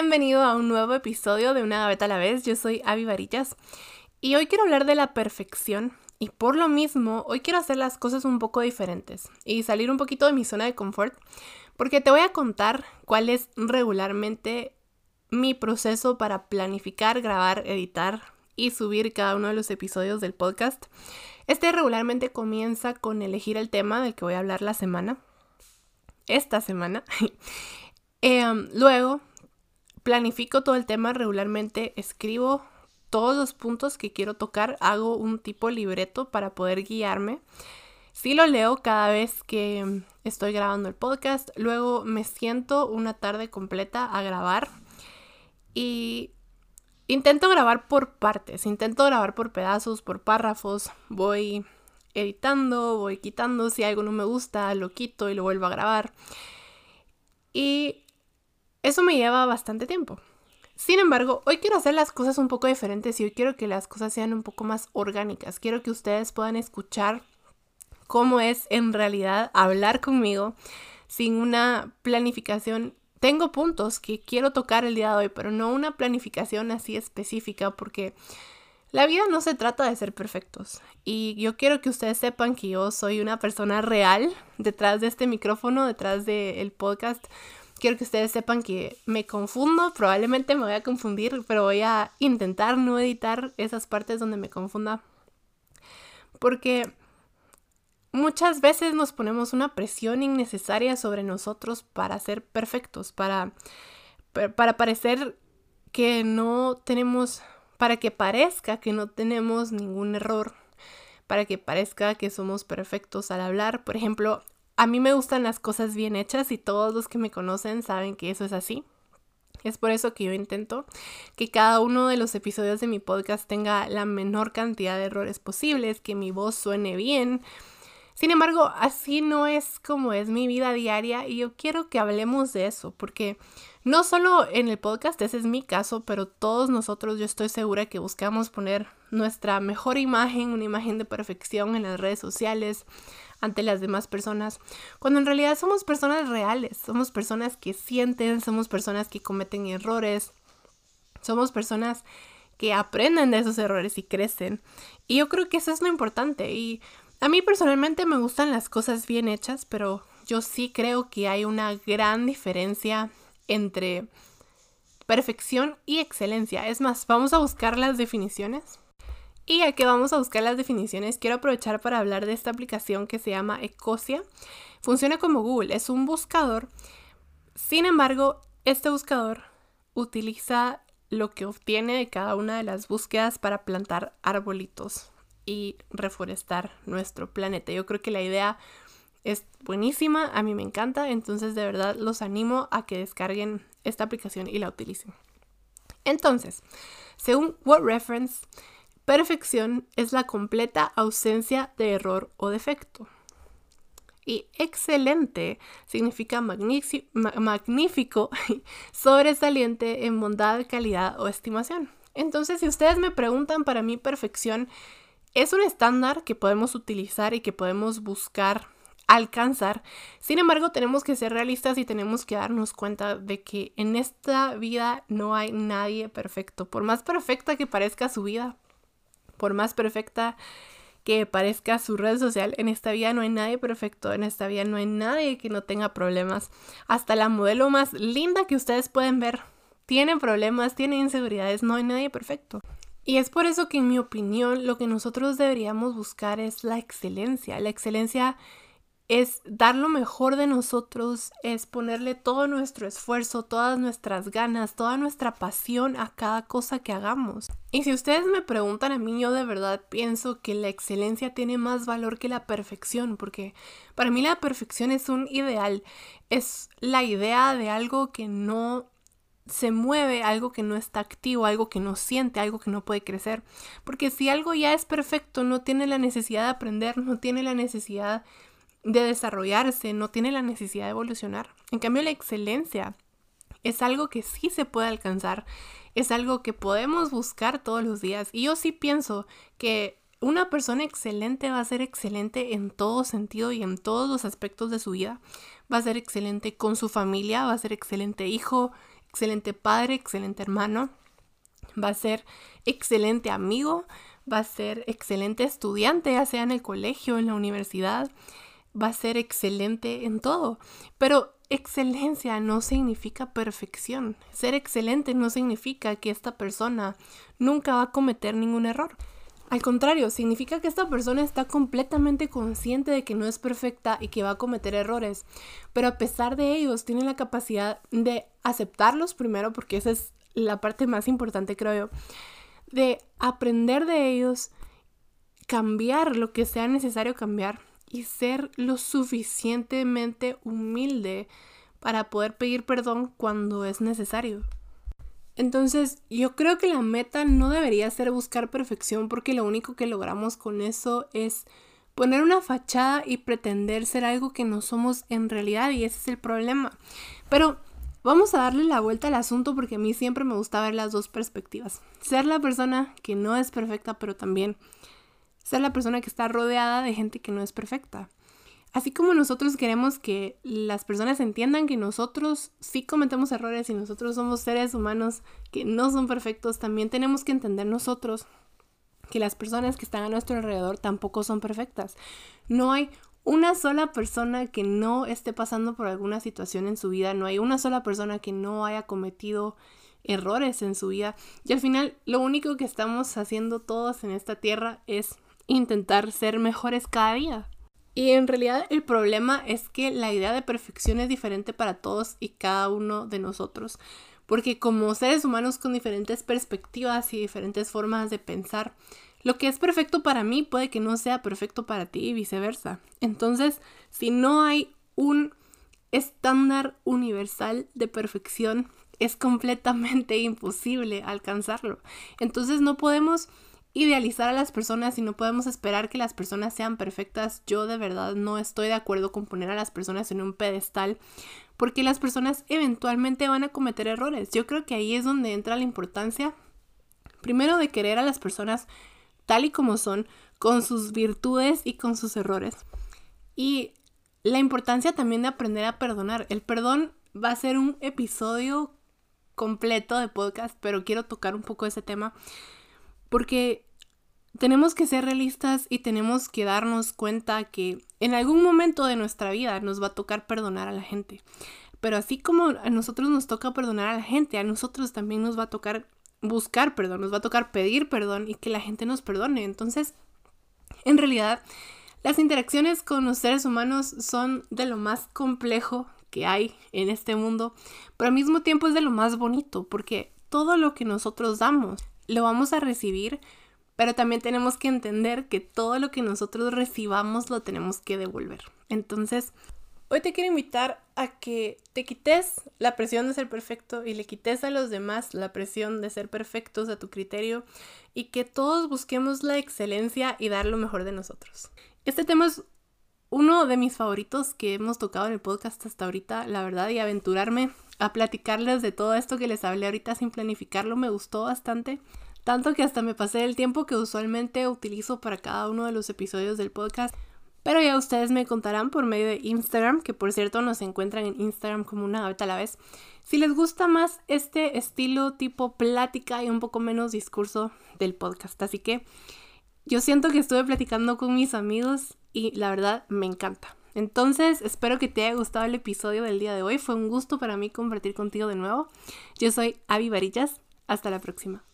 Bienvenido a un nuevo episodio de Una Gaveta a la vez. Yo soy Avi Varillas y hoy quiero hablar de la perfección y por lo mismo hoy quiero hacer las cosas un poco diferentes y salir un poquito de mi zona de confort porque te voy a contar cuál es regularmente mi proceso para planificar, grabar, editar y subir cada uno de los episodios del podcast. Este regularmente comienza con elegir el tema del que voy a hablar la semana. Esta semana. Em, luego planifico todo el tema regularmente, escribo todos los puntos que quiero tocar, hago un tipo libreto para poder guiarme. Sí lo leo cada vez que estoy grabando el podcast, luego me siento una tarde completa a grabar y intento grabar por partes, intento grabar por pedazos, por párrafos, voy editando, voy quitando, si algo no me gusta, lo quito y lo vuelvo a grabar. Y eso me lleva bastante tiempo. Sin embargo, hoy quiero hacer las cosas un poco diferentes y hoy quiero que las cosas sean un poco más orgánicas. Quiero que ustedes puedan escuchar cómo es en realidad hablar conmigo sin una planificación. Tengo puntos que quiero tocar el día de hoy, pero no una planificación así específica porque la vida no se trata de ser perfectos. Y yo quiero que ustedes sepan que yo soy una persona real detrás de este micrófono, detrás del podcast quiero que ustedes sepan que me confundo, probablemente me voy a confundir, pero voy a intentar no editar esas partes donde me confunda. Porque muchas veces nos ponemos una presión innecesaria sobre nosotros para ser perfectos, para, para parecer que no tenemos, para que parezca que no tenemos ningún error, para que parezca que somos perfectos al hablar. Por ejemplo, a mí me gustan las cosas bien hechas y todos los que me conocen saben que eso es así. Es por eso que yo intento que cada uno de los episodios de mi podcast tenga la menor cantidad de errores posibles, que mi voz suene bien. Sin embargo, así no es como es mi vida diaria y yo quiero que hablemos de eso, porque no solo en el podcast, ese es mi caso, pero todos nosotros yo estoy segura que buscamos poner nuestra mejor imagen, una imagen de perfección en las redes sociales, ante las demás personas, cuando en realidad somos personas reales, somos personas que sienten, somos personas que cometen errores, somos personas que aprenden de esos errores y crecen. Y yo creo que eso es lo importante. Y a mí personalmente me gustan las cosas bien hechas, pero yo sí creo que hay una gran diferencia entre perfección y excelencia. Es más, vamos a buscar las definiciones. Y ya que vamos a buscar las definiciones, quiero aprovechar para hablar de esta aplicación que se llama Ecosia. Funciona como Google, es un buscador. Sin embargo, este buscador utiliza lo que obtiene de cada una de las búsquedas para plantar arbolitos y reforestar nuestro planeta. Yo creo que la idea es buenísima, a mí me encanta, entonces de verdad los animo a que descarguen esta aplicación y la utilicen. Entonces, según Word Reference, Perfección es la completa ausencia de error o defecto. Y excelente significa magnífico, sobresaliente en bondad, calidad o estimación. Entonces, si ustedes me preguntan, para mí perfección es un estándar que podemos utilizar y que podemos buscar alcanzar. Sin embargo, tenemos que ser realistas y tenemos que darnos cuenta de que en esta vida no hay nadie perfecto. Por más perfecta que parezca su vida, por más perfecta que parezca su red social, en esta vida no hay nadie perfecto, en esta vida no hay nadie que no tenga problemas. Hasta la modelo más linda que ustedes pueden ver tiene problemas, tiene inseguridades, no hay nadie perfecto. Y es por eso que en mi opinión lo que nosotros deberíamos buscar es la excelencia. La excelencia es dar lo mejor de nosotros, es ponerle todo nuestro esfuerzo, todas nuestras ganas, toda nuestra pasión a cada cosa que hagamos. Y si ustedes me preguntan a mí, yo de verdad pienso que la excelencia tiene más valor que la perfección, porque para mí la perfección es un ideal, es la idea de algo que no se mueve, algo que no está activo, algo que no siente, algo que no puede crecer. Porque si algo ya es perfecto, no tiene la necesidad de aprender, no tiene la necesidad de desarrollarse, no tiene la necesidad de evolucionar. En cambio, la excelencia es algo que sí se puede alcanzar, es algo que podemos buscar todos los días. Y yo sí pienso que una persona excelente va a ser excelente en todo sentido y en todos los aspectos de su vida. Va a ser excelente con su familia, va a ser excelente hijo, excelente padre, excelente hermano, va a ser excelente amigo, va a ser excelente estudiante, ya sea en el colegio, en la universidad, va a ser excelente en todo. Pero excelencia no significa perfección. Ser excelente no significa que esta persona nunca va a cometer ningún error. Al contrario, significa que esta persona está completamente consciente de que no es perfecta y que va a cometer errores, pero a pesar de ellos tiene la capacidad de aceptarlos primero, porque esa es la parte más importante, creo yo, de aprender de ellos, cambiar lo que sea necesario cambiar y ser lo suficientemente humilde para poder pedir perdón cuando es necesario. Entonces, yo creo que la meta no debería ser buscar perfección porque lo único que logramos con eso es poner una fachada y pretender ser algo que no somos en realidad y ese es el problema. Pero vamos a darle la vuelta al asunto porque a mí siempre me gusta ver las dos perspectivas. Ser la persona que no es perfecta, pero también ser la persona que está rodeada de gente que no es perfecta. Así como nosotros queremos que las personas entiendan que nosotros sí cometemos errores y nosotros somos seres humanos que no son perfectos, también tenemos que entender nosotros que las personas que están a nuestro alrededor tampoco son perfectas. No hay una sola persona que no esté pasando por alguna situación en su vida, no hay una sola persona que no haya cometido errores en su vida. Y al final lo único que estamos haciendo todos en esta tierra es intentar ser mejores cada día. Y en realidad el problema es que la idea de perfección es diferente para todos y cada uno de nosotros. Porque como seres humanos con diferentes perspectivas y diferentes formas de pensar, lo que es perfecto para mí puede que no sea perfecto para ti y viceversa. Entonces, si no hay un estándar universal de perfección, es completamente imposible alcanzarlo. Entonces no podemos idealizar a las personas y no podemos esperar que las personas sean perfectas. Yo de verdad no estoy de acuerdo con poner a las personas en un pedestal porque las personas eventualmente van a cometer errores. Yo creo que ahí es donde entra la importancia, primero de querer a las personas tal y como son, con sus virtudes y con sus errores. Y la importancia también de aprender a perdonar. El perdón va a ser un episodio completo de podcast, pero quiero tocar un poco ese tema porque tenemos que ser realistas y tenemos que darnos cuenta que en algún momento de nuestra vida nos va a tocar perdonar a la gente. Pero así como a nosotros nos toca perdonar a la gente, a nosotros también nos va a tocar buscar perdón, nos va a tocar pedir perdón y que la gente nos perdone. Entonces, en realidad, las interacciones con los seres humanos son de lo más complejo que hay en este mundo, pero al mismo tiempo es de lo más bonito, porque todo lo que nosotros damos lo vamos a recibir, pero también tenemos que entender que todo lo que nosotros recibamos lo tenemos que devolver. Entonces, hoy te quiero invitar a que te quites la presión de ser perfecto y le quites a los demás la presión de ser perfectos a tu criterio y que todos busquemos la excelencia y dar lo mejor de nosotros. Este tema es uno de mis favoritos que hemos tocado en el podcast hasta ahorita, la verdad, y aventurarme a platicarles de todo esto que les hablé ahorita sin planificarlo me gustó bastante. Tanto que hasta me pasé el tiempo que usualmente utilizo para cada uno de los episodios del podcast. Pero ya ustedes me contarán por medio de Instagram, que por cierto nos encuentran en Instagram como una gaveta a la vez. Si les gusta más este estilo tipo plática y un poco menos discurso del podcast. Así que yo siento que estuve platicando con mis amigos y la verdad me encanta. Entonces, espero que te haya gustado el episodio del día de hoy. Fue un gusto para mí compartir contigo de nuevo. Yo soy Avi Varillas. Hasta la próxima.